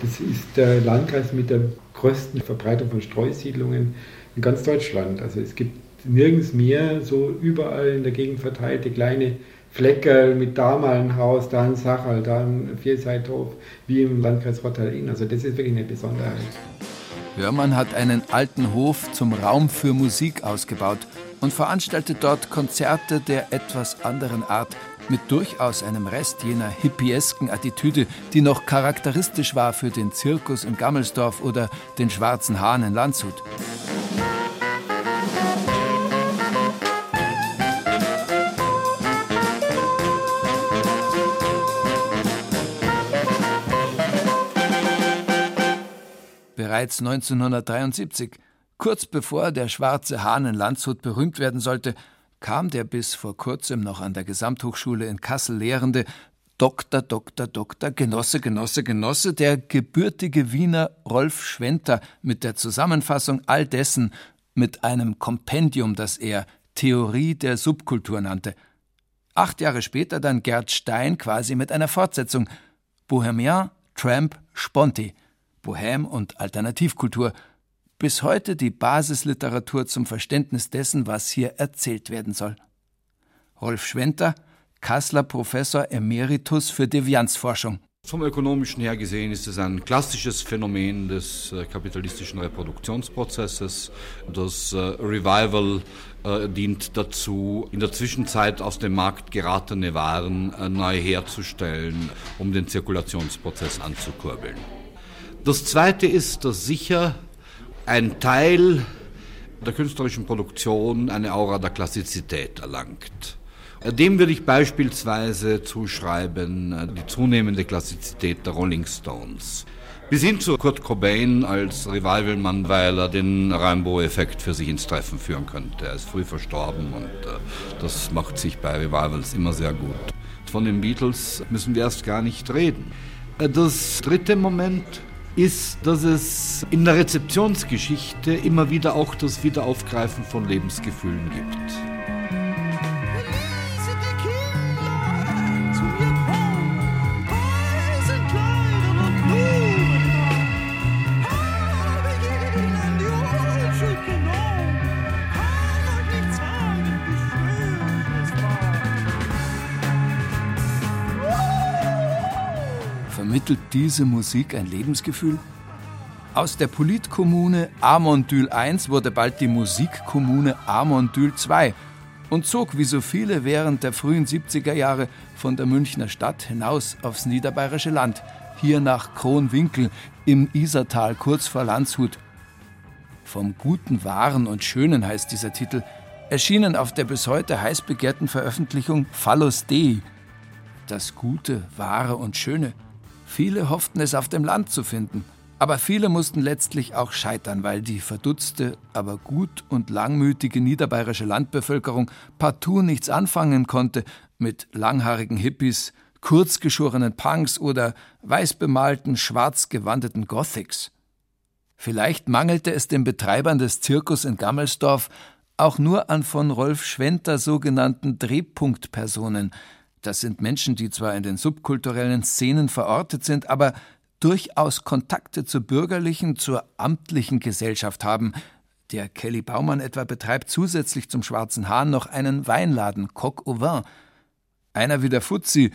Das ist der Landkreis mit der größten Verbreitung von Streusiedlungen in ganz Deutschland. Also es gibt nirgends mehr so überall in der Gegend verteilte kleine Flecke mit da mal Haus, da ein Sachal, da Vierseithof, wie im Landkreis Rotter-Inn. Also das ist wirklich eine Besonderheit. Hörmann hat einen alten Hof zum Raum für Musik ausgebaut und veranstaltet dort Konzerte der etwas anderen Art, mit durchaus einem Rest jener hippiesken Attitüde, die noch charakteristisch war für den Zirkus in Gammelsdorf oder den Schwarzen Hahn in Landshut. Bereits 1973 Kurz bevor der schwarze Hahn in Landshut berühmt werden sollte, kam der bis vor kurzem noch an der Gesamthochschule in Kassel lehrende Doktor, Doktor, Doktor, Genosse, Genosse, Genosse, der gebürtige Wiener Rolf Schwenter mit der Zusammenfassung all dessen mit einem Kompendium, das er Theorie der Subkultur nannte. Acht Jahre später dann Gerd Stein quasi mit einer Fortsetzung Bohemien, Tramp, Sponti, Bohem und Alternativkultur – bis heute die Basisliteratur zum Verständnis dessen, was hier erzählt werden soll. Rolf Schwenter, Kasseler Professor Emeritus für Devianzforschung. Vom ökonomischen her gesehen ist es ein klassisches Phänomen des äh, kapitalistischen Reproduktionsprozesses. Das äh, Revival äh, dient dazu, in der Zwischenzeit aus dem Markt geratene Waren neu herzustellen, um den Zirkulationsprozess anzukurbeln. Das Zweite ist, dass sicher ein Teil der künstlerischen Produktion eine Aura der Klassizität erlangt. Dem würde ich beispielsweise zuschreiben äh, die zunehmende Klassizität der Rolling Stones. Bis hin zu Kurt Cobain als Revivalmann, weil er den Rainbow-Effekt für sich ins Treffen führen könnte. Er ist früh verstorben und äh, das macht sich bei Revivals immer sehr gut. Von den Beatles müssen wir erst gar nicht reden. Äh, das dritte Moment ist, dass es in der Rezeptionsgeschichte immer wieder auch das Wiederaufgreifen von Lebensgefühlen gibt. Vermittelt diese Musik ein Lebensgefühl? Aus der Politkommune Amondyl I wurde bald die Musikkommune Amondyl II und zog wie so viele während der frühen 70er Jahre von der Münchner Stadt hinaus aufs niederbayerische Land, hier nach Kronwinkel im Isertal kurz vor Landshut. Vom guten Waren und Schönen heißt dieser Titel, erschienen auf der bis heute heiß begehrten Veröffentlichung Phallus Dei. Das Gute, Wahre und Schöne. Viele hofften es auf dem Land zu finden, aber viele mussten letztlich auch scheitern, weil die verdutzte, aber gut und langmütige niederbayerische Landbevölkerung partout nichts anfangen konnte mit langhaarigen Hippies, kurzgeschorenen Punks oder weißbemalten, schwarz gewandeten Gothics. Vielleicht mangelte es den Betreibern des Zirkus in Gammelsdorf auch nur an von Rolf Schwenter sogenannten Drehpunktpersonen. Das sind Menschen, die zwar in den subkulturellen Szenen verortet sind, aber durchaus Kontakte zur bürgerlichen, zur amtlichen Gesellschaft haben. Der Kelly Baumann etwa betreibt zusätzlich zum Schwarzen Hahn noch einen Weinladen, Coq au Vin. Einer wie der Fuzzi,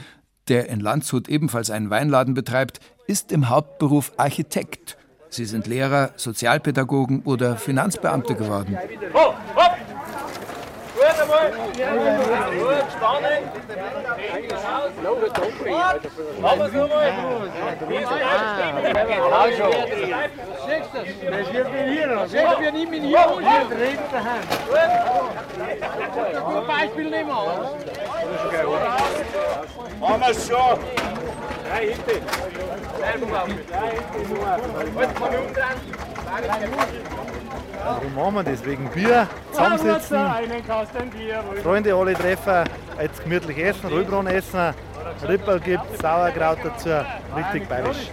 der in Landshut ebenfalls einen Weinladen betreibt, ist im Hauptberuf Architekt. Sie sind Lehrer, Sozialpädagogen oder Finanzbeamte geworden. Hopp, hopp! Gut einmal! Gut, Spannung! Aber so mal! Genau schon! Siehst du das? Das wird mir hier wir hier drin daheim. Gut! Ein Beispiel nehmen wir. Haben wir schon! Drei hinten! Warum machen wir das? Wegen Bier, zusammensitzen, Freunde alle treffen, jetzt gemütlich essen, Rübron essen, Rippel gibt Sauerkraut dazu, richtig bayerisch.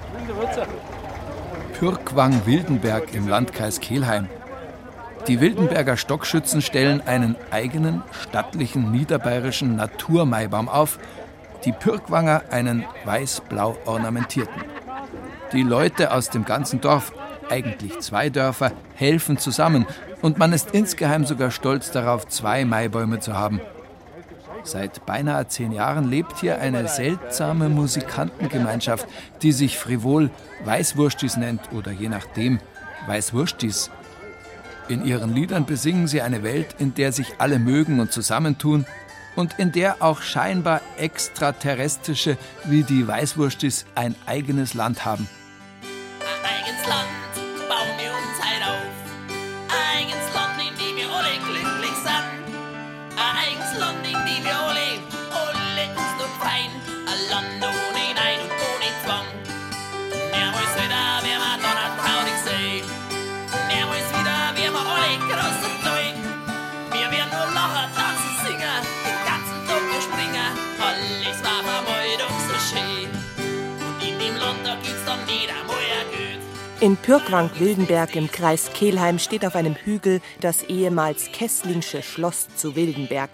Pürkwang Wildenberg im Landkreis Kelheim. Die Wildenberger Stockschützen stellen einen eigenen stattlichen niederbayerischen Naturmaibaum auf, die Pürkwanger einen weiß-blau ornamentierten. Die Leute aus dem ganzen Dorf, eigentlich zwei Dörfer, helfen zusammen und man ist insgeheim sogar stolz darauf, zwei Maibäume zu haben. Seit beinahe zehn Jahren lebt hier eine seltsame Musikantengemeinschaft, die sich frivol Weißwurstis nennt oder je nachdem Weißwurstis. In ihren Liedern besingen sie eine Welt, in der sich alle mögen und zusammentun und in der auch scheinbar extraterrestrische wie die Weißwurstis ein eigenes Land haben. In Pürkwang-Wildenberg im Kreis Kelheim steht auf einem Hügel das ehemals Kesslingsche Schloss zu Wildenberg.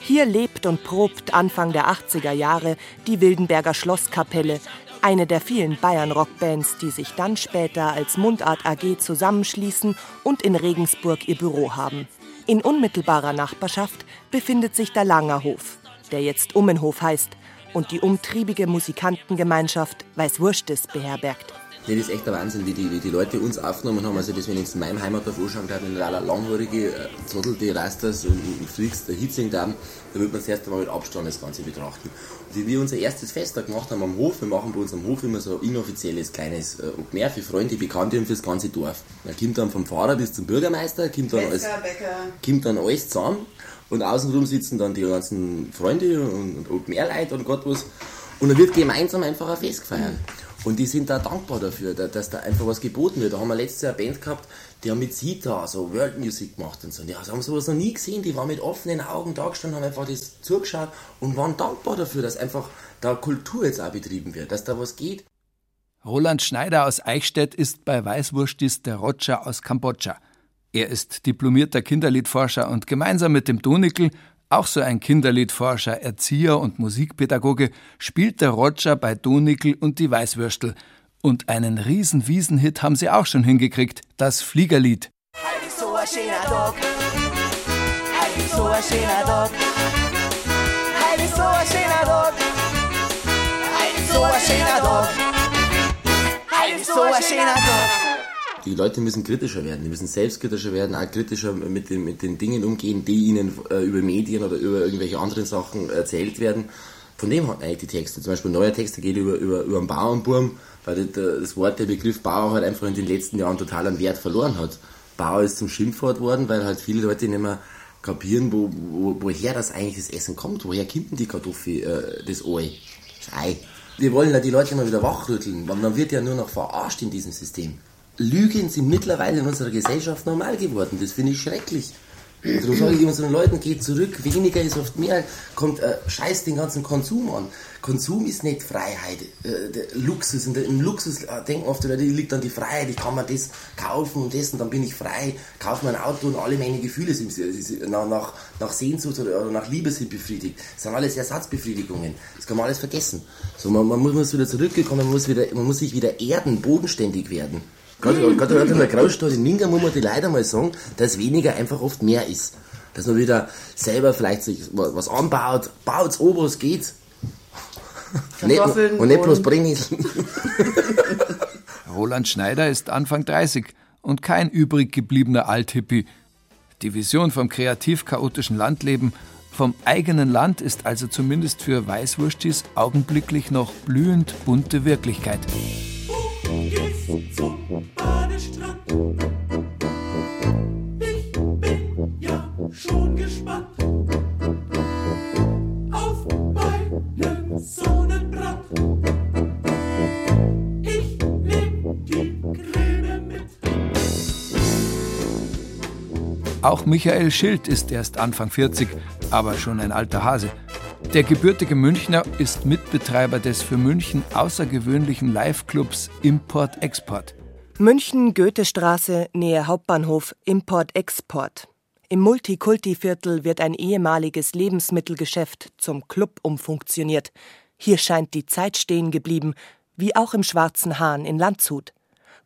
Hier lebt und probt Anfang der 80er Jahre die Wildenberger Schlosskapelle, eine der vielen Bayern-Rockbands, die sich dann später als Mundart AG zusammenschließen und in Regensburg ihr Büro haben. In unmittelbarer Nachbarschaft befindet sich der Langerhof, der jetzt Ummenhof heißt und die umtriebige Musikantengemeinschaft Weißwurstes beherbergt. Nee, das ist echt der Wahnsinn, wie die, wie die Leute uns aufgenommen haben. Also das, wenn ich jetzt in meinem Heimatdorf anschauen darf, wenn da langhaarige äh, Zottel, die Rastas und, und Freaks hitzing da, da wird man das erste Mal mit Abstand das Ganze betrachten. Und wie wir unser erstes Fest da gemacht haben am Hof, wir machen bei uns am Hof immer so ein inoffizielles kleines äh, mehr für Freunde, Bekannte und fürs ganze Dorf. Da kommt dann vom Fahrer bis zum Bürgermeister, kommt dann alles, kommt dann alles zusammen und außenrum sitzen dann die ganzen Freunde und, und Open Air Leute und Gott was. Und dann wird gemeinsam einfach ein Fest gefeiert. Und die sind da dankbar dafür, da- dass da einfach was geboten wird. Da haben wir letztes Jahr eine Band gehabt, die haben mit Sita so World Music gemacht und so. Die haben sowas noch nie gesehen, die waren mit offenen Augen da gestanden, haben einfach das zugeschaut und waren dankbar dafür, dass einfach da Kultur jetzt auch betrieben wird, dass da was geht. Roland Schneider aus Eichstätt ist bei Weißwurstis der Roger aus Kambodscha. Er ist diplomierter Kinderliedforscher und gemeinsam mit dem Donickel, auch so ein Kinderliedforscher, Erzieher und Musikpädagoge, spielt der Roger bei Donickel und die Weißwürstel. Und einen riesen Wiesenhit haben sie auch schon hingekriegt, das Fliegerlied. Heidi so ein schöner Tag. Heidi so ein schöner Tag. Heidi so ein schöner Tag. Die Leute müssen kritischer werden, die müssen selbstkritischer werden, auch kritischer mit den, mit den Dingen umgehen, die ihnen äh, über Medien oder über irgendwelche anderen Sachen erzählt werden. Von dem hat eigentlich die Texte. Zum Beispiel neue Texte geht über, über, über einen Bauernburm, weil das, das Wort, der Begriff Bauer halt einfach in den letzten Jahren total an Wert verloren hat. Bauer ist zum Schimpfwort worden, weil halt viele Leute nicht mehr kapieren, wo, wo, woher das eigentlich das Essen kommt, woher kommt denn die Kartoffel, äh, das Ei, das Ei. Wir wollen ja die Leute immer wieder wachrütteln, weil man wird ja nur noch verarscht in diesem System. Lügen sind mittlerweile in unserer Gesellschaft normal geworden, das finde ich schrecklich. Darum sage ich unseren Leuten, geht zurück, weniger ist oft mehr, kommt, äh, scheiß den ganzen Konsum an. Konsum ist nicht Freiheit, äh, Luxus, der, im Luxus äh, denken oft die Leute, liegt dann die Freiheit, ich kann mir das kaufen und das und dann bin ich frei, kaufe mir ein Auto und alle meine Gefühle sind, sind nach, nach, nach Sehnsucht oder, oder nach Liebe sind befriedigt. Das sind alles Ersatzbefriedigungen, das kann man alles vergessen. So, man, man muss wieder zurückgekommen, man muss, wieder, man muss sich wieder erden, bodenständig werden. Gerade, gerade in der Großstadt in Minga muss man die leider mal sagen, dass weniger einfach oft mehr ist. Dass man wieder selber vielleicht sich was anbaut, baut's an, was geht. [LAUGHS] Nicht, und nicht bloß Brennnessel. [LAUGHS] Roland Schneider ist Anfang 30 und kein übrig gebliebener Althippie. Die Vision vom kreativ-chaotischen Landleben, vom eigenen Land ist also zumindest für Weißwurstis augenblicklich noch blühend bunte Wirklichkeit. Zum Badestrand. Ich bin ja schon gespannt auf meinen Sonnenbrand. Ich nehm die Creme mit. Auch Michael Schild ist erst Anfang 40, aber schon ein alter Hase. Der gebürtige Münchner ist Mitbetreiber des für München außergewöhnlichen Live-Clubs Import-Export. München Goethestraße, Nähe Hauptbahnhof, Import-Export. Im Multikulti-Viertel wird ein ehemaliges Lebensmittelgeschäft zum Club umfunktioniert. Hier scheint die Zeit stehen geblieben, wie auch im Schwarzen Hahn in Landshut.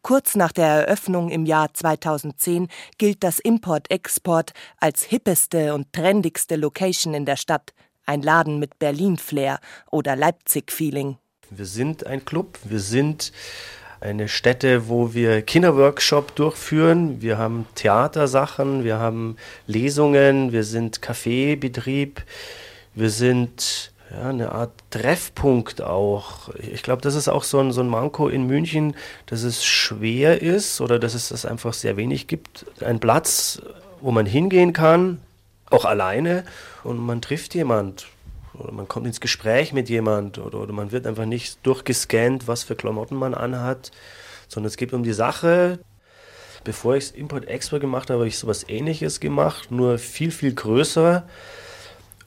Kurz nach der Eröffnung im Jahr 2010 gilt das Import-Export als hippeste und trendigste Location in der Stadt. Ein Laden mit Berlin-Flair oder Leipzig-Feeling. Wir sind ein Club, wir sind eine Stätte, wo wir Kinderworkshop durchführen. Wir haben Theatersachen, wir haben Lesungen, wir sind Kaffeebetrieb, wir sind ja, eine Art Treffpunkt auch. Ich glaube, das ist auch so ein, so ein Manko in München, dass es schwer ist oder dass es das einfach sehr wenig gibt. Ein Platz, wo man hingehen kann, auch alleine und man trifft jemand oder man kommt ins Gespräch mit jemand oder, oder man wird einfach nicht durchgescannt, was für Klamotten man anhat, sondern es geht um die Sache. Bevor ich Import-Export gemacht habe, habe ich sowas ähnliches gemacht, nur viel, viel größer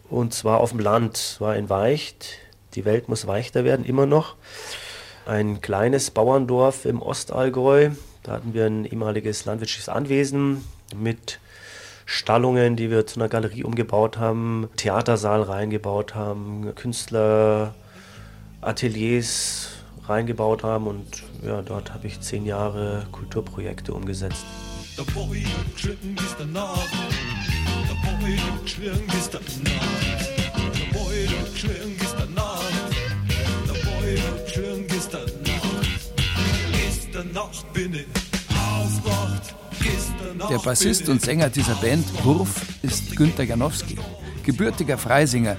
und zwar auf dem Land, war in Weicht. Die Welt muss weichter werden, immer noch. Ein kleines Bauerndorf im Ostallgäu. Da hatten wir ein ehemaliges landwirtschaftliches Anwesen mit Stallungen, die wir zu einer Galerie umgebaut haben, Theatersaal reingebaut haben, Künstlerateliers reingebaut haben und ja, dort habe ich zehn Jahre Kulturprojekte umgesetzt. Nacht. Bin ich aufgewacht. Der Bassist und Sänger dieser Band, Wurf, ist Günter Janowski, gebürtiger Freisinger.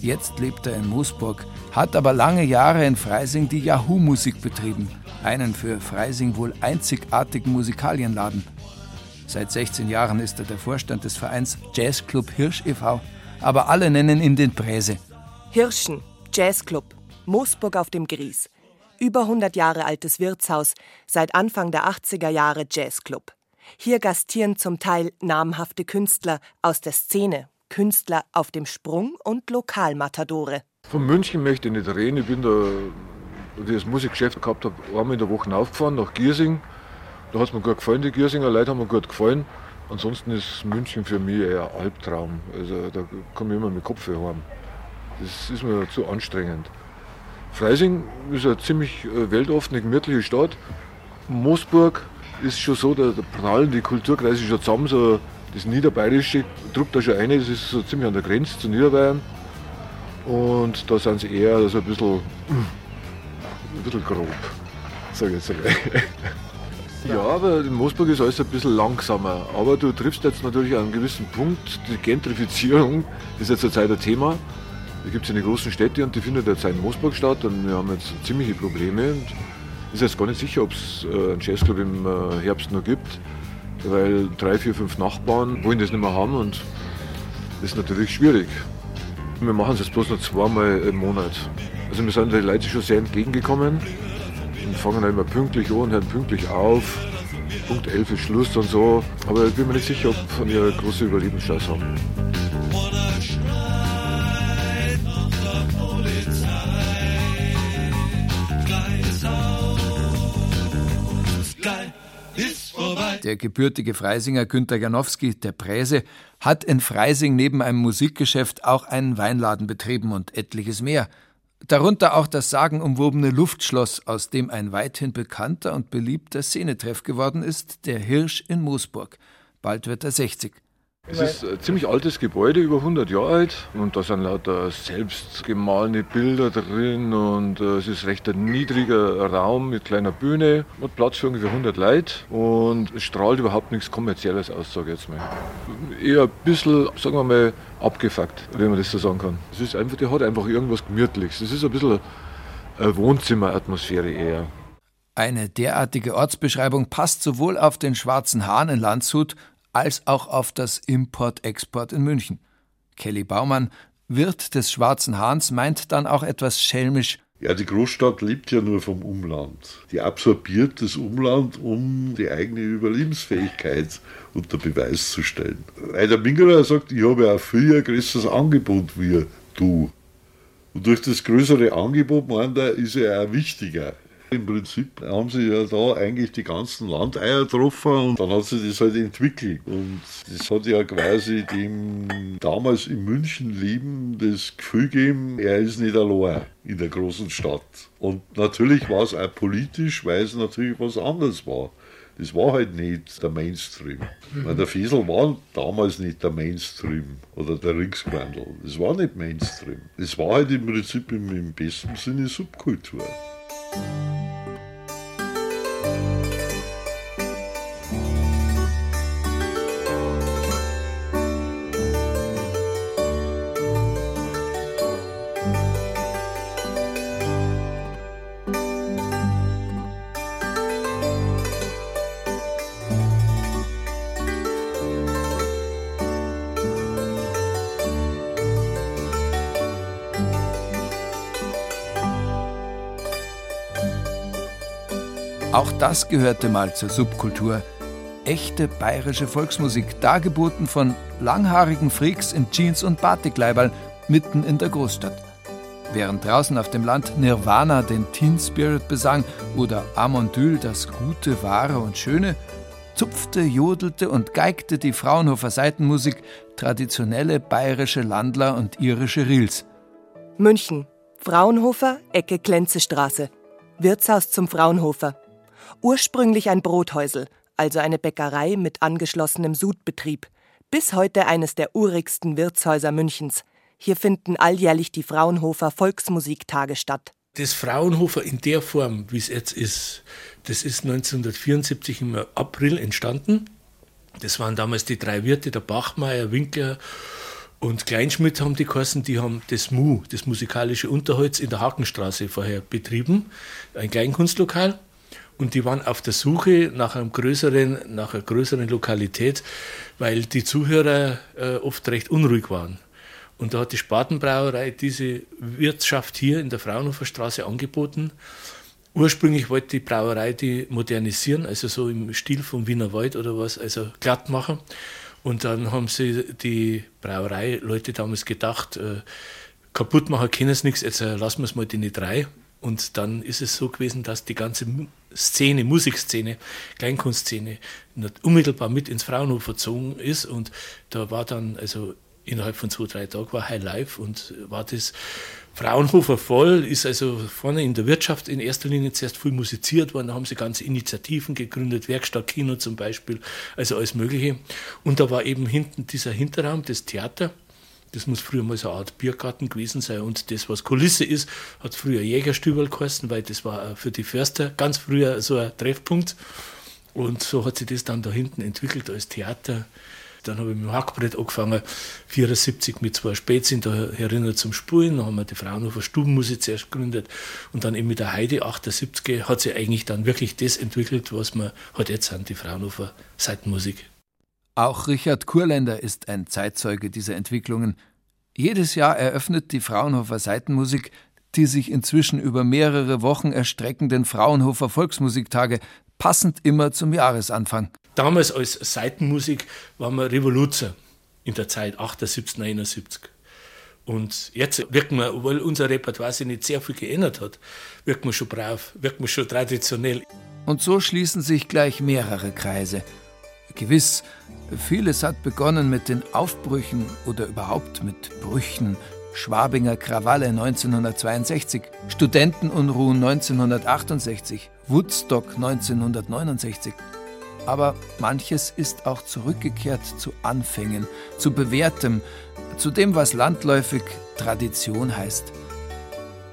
Jetzt lebt er in Moosburg, hat aber lange Jahre in Freising die Yahoo-Musik betrieben, einen für Freising wohl einzigartigen Musikalienladen. Seit 16 Jahren ist er der Vorstand des Vereins Jazzclub Hirsch e.V., aber alle nennen ihn den Präse. Hirschen, Jazzclub, Moosburg auf dem Gries. Über 100 Jahre altes Wirtshaus, seit Anfang der 80er Jahre Jazzclub. Hier gastieren zum Teil namhafte Künstler aus der Szene, Künstler auf dem Sprung und Lokalmatadore. Von München möchte ich nicht reden. Ich bin da, als ich das Musikgeschäft gehabt habe, einmal in der Woche aufgefahren nach Giersing. Da hat es mir gut gefallen, die Giersinger Leute haben mir gut gefallen. Ansonsten ist München für mich eher Albtraum. Also da komme ich immer mit Kopf heim. Das ist mir zu anstrengend. Freising ist eine ziemlich äh, weltoffene, gemütliche Stadt. Moosburg ist schon so, da, da prallen die Kulturkreise schon zusammen. So das Niederbayerische druckt da schon ein, das ist so ziemlich an der Grenze zu Niederbayern. Und da sind sie eher so ein bisschen, ein bisschen grob. sag ich jetzt einmal. [LAUGHS] Ja, aber in Moosburg ist alles ein bisschen langsamer. Aber du triffst jetzt natürlich an einem gewissen Punkt, die Gentrifizierung ist jetzt zurzeit ein Thema. Da gibt es eine großen Städte und die findet jetzt in Moosburg statt und wir haben jetzt ziemliche Probleme. Und ist jetzt gar nicht sicher, ob es äh, einen Jazzclub im äh, Herbst noch gibt, weil drei, vier, fünf Nachbarn wollen das nicht mehr haben und das ist natürlich schwierig. Wir machen es jetzt bloß noch zweimal im Monat. Also wir sind den Leuten schon sehr entgegengekommen und fangen dann immer pünktlich an und hören pünktlich auf. Punkt 11 ist Schluss und so. Aber ich bin mir nicht sicher, ob wir eine große Überlebenschance haben. Der gebürtige Freisinger Günter Janowski, der Präse, hat in Freising neben einem Musikgeschäft auch einen Weinladen betrieben und etliches mehr. Darunter auch das sagenumwobene Luftschloss, aus dem ein weithin bekannter und beliebter Szenetreff geworden ist, der Hirsch in Moosburg. Bald wird er 60. Es ist ein ziemlich altes Gebäude, über 100 Jahre alt. Und da sind lauter selbst gemahlene Bilder drin. Und äh, es ist recht ein niedriger Raum mit kleiner Bühne. Hat Platz für ungefähr 100 Leute. Und es strahlt überhaupt nichts Kommerzielles aus, sage ich jetzt mal. Eher ein bisschen, sagen wir mal, abgefuckt, wenn man das so sagen kann. Es ist einfach, der hat einfach irgendwas Gemütliches. Es ist ein bisschen eine Wohnzimmeratmosphäre eher. Eine derartige Ortsbeschreibung passt sowohl auf den Schwarzen Hahn in Landshut als auch auf das Import-Export in München. Kelly Baumann, Wirt des Schwarzen Hahns, meint dann auch etwas schelmisch, ja, die Großstadt lebt ja nur vom Umland. Die absorbiert das Umland, um die eigene Überlebensfähigkeit unter Beweis zu stellen. Weil der Mingerer sagt, ich habe ja viel ein größeres Angebot wie du. Und durch das größere Angebot, meint er, ist er auch wichtiger. Im Prinzip haben sie ja da eigentlich die ganzen Landeier getroffen und dann hat sich das halt entwickelt. Und das hat ja quasi dem damals in München Leben das Gefühl gegeben, er ist nicht allein in der großen Stadt. Und natürlich war es auch politisch, weil es natürlich was anderes war. Das war halt nicht der Mainstream. Weil der Fiesel war damals nicht der Mainstream oder der Ringsquandel. Das war nicht Mainstream. Das war halt im Prinzip im, im besten Sinne Subkultur. Auch das gehörte mal zur Subkultur. Echte bayerische Volksmusik, dargeboten von langhaarigen Freaks in Jeans und Batikkleiberl mitten in der Großstadt. Während draußen auf dem Land Nirvana den Teen Spirit besang oder Amondyl das Gute, Wahre und Schöne, zupfte, jodelte und geigte die Fraunhofer Seitenmusik traditionelle bayerische Landler und irische Reels. München, Fraunhofer, Ecke Klenzestraße. Wirtshaus zum Fraunhofer. Ursprünglich ein Brothäusel, also eine Bäckerei mit angeschlossenem Sudbetrieb. Bis heute eines der urigsten Wirtshäuser Münchens. Hier finden alljährlich die Fraunhofer Volksmusiktage statt. Das Fraunhofer in der Form, wie es jetzt ist, das ist 1974 im April entstanden. Das waren damals die drei Wirte, der Bachmeier, Winkler und Kleinschmidt haben die geheißen, die haben das MU, das musikalische Unterholz in der Hakenstraße vorher betrieben, ein Kleinkunstlokal. Und die waren auf der Suche nach einem größeren, nach einer größeren Lokalität, weil die Zuhörer äh, oft recht unruhig waren. Und da hat die Spatenbrauerei diese Wirtschaft hier in der Fraunhofer Straße angeboten. Ursprünglich wollte die Brauerei die modernisieren, also so im Stil vom Wiener Wald oder was, also glatt machen. Und dann haben sie die Brauereileute damals gedacht, äh, kaputt machen können es nichts, jetzt äh, lassen wir es mal die drei. Und dann ist es so gewesen, dass die ganze Szene, Musikszene, Kleinkunstszene unmittelbar mit ins Fraunhofer gezogen ist. Und da war dann, also innerhalb von zwei, drei Tagen war High Life und war das Fraunhofer voll, ist also vorne in der Wirtschaft in erster Linie zuerst viel musiziert worden, da haben sie ganze Initiativen gegründet, Werkstatt Kino zum Beispiel, also alles Mögliche. Und da war eben hinten dieser Hinterraum, das Theater, Das muss früher mal so eine Art Biergarten gewesen sein. Und das, was Kulisse ist, hat früher Jägerstübel geheißen, weil das war für die Förster ganz früher so ein Treffpunkt. Und so hat sich das dann da hinten entwickelt als Theater. Dann habe ich mit dem Hackbrett angefangen, 74 mit zwei Spätzchen da herinnen zum Spulen. Dann haben wir die Fraunhofer Stubenmusik zuerst gegründet. Und dann eben mit der Heide 78 hat sich eigentlich dann wirklich das entwickelt, was wir halt jetzt sind, die Fraunhofer Seitenmusik. Auch Richard Kurländer ist ein Zeitzeuge dieser Entwicklungen. Jedes Jahr eröffnet die Fraunhofer Seitenmusik die sich inzwischen über mehrere Wochen erstreckenden Fraunhofer Volksmusiktage, passend immer zum Jahresanfang. Damals als Seitenmusik waren wir Revoluzer in der Zeit 78, 79. Und jetzt wirken wir, weil unser Repertoire sich nicht sehr viel geändert hat, wirken wir schon brav, wirken wir schon traditionell. Und so schließen sich gleich mehrere Kreise. Gewiss, vieles hat begonnen mit den Aufbrüchen oder überhaupt mit Brüchen, Schwabinger Krawalle 1962, Studentenunruhen 1968, Woodstock 1969. Aber manches ist auch zurückgekehrt zu Anfängen, zu Bewährtem, zu dem, was landläufig Tradition heißt.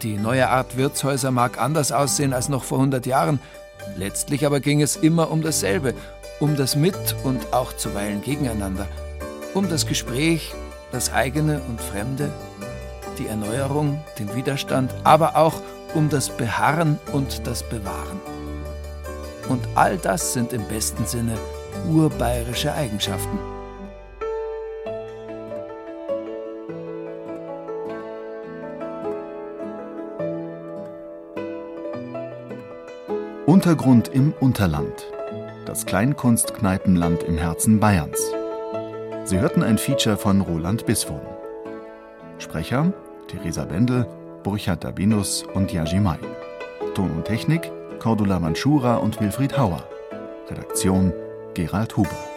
Die neue Art Wirtshäuser mag anders aussehen als noch vor 100 Jahren, letztlich aber ging es immer um dasselbe, um das Mit- und auch zuweilen gegeneinander, um das Gespräch, das eigene und Fremde, die Erneuerung, den Widerstand, aber auch um das Beharren und das Bewahren. Und all das sind im besten Sinne urbayerische Eigenschaften. Untergrund im Unterland das Kleinkunstkneipenland im Herzen Bayerns. Sie hörten ein Feature von Roland Biswurm. Sprecher Theresa Bendel, Burchard Dabinus und Yaji Mai. Ton und Technik Cordula Manschura und Wilfried Hauer. Redaktion Gerald Huber.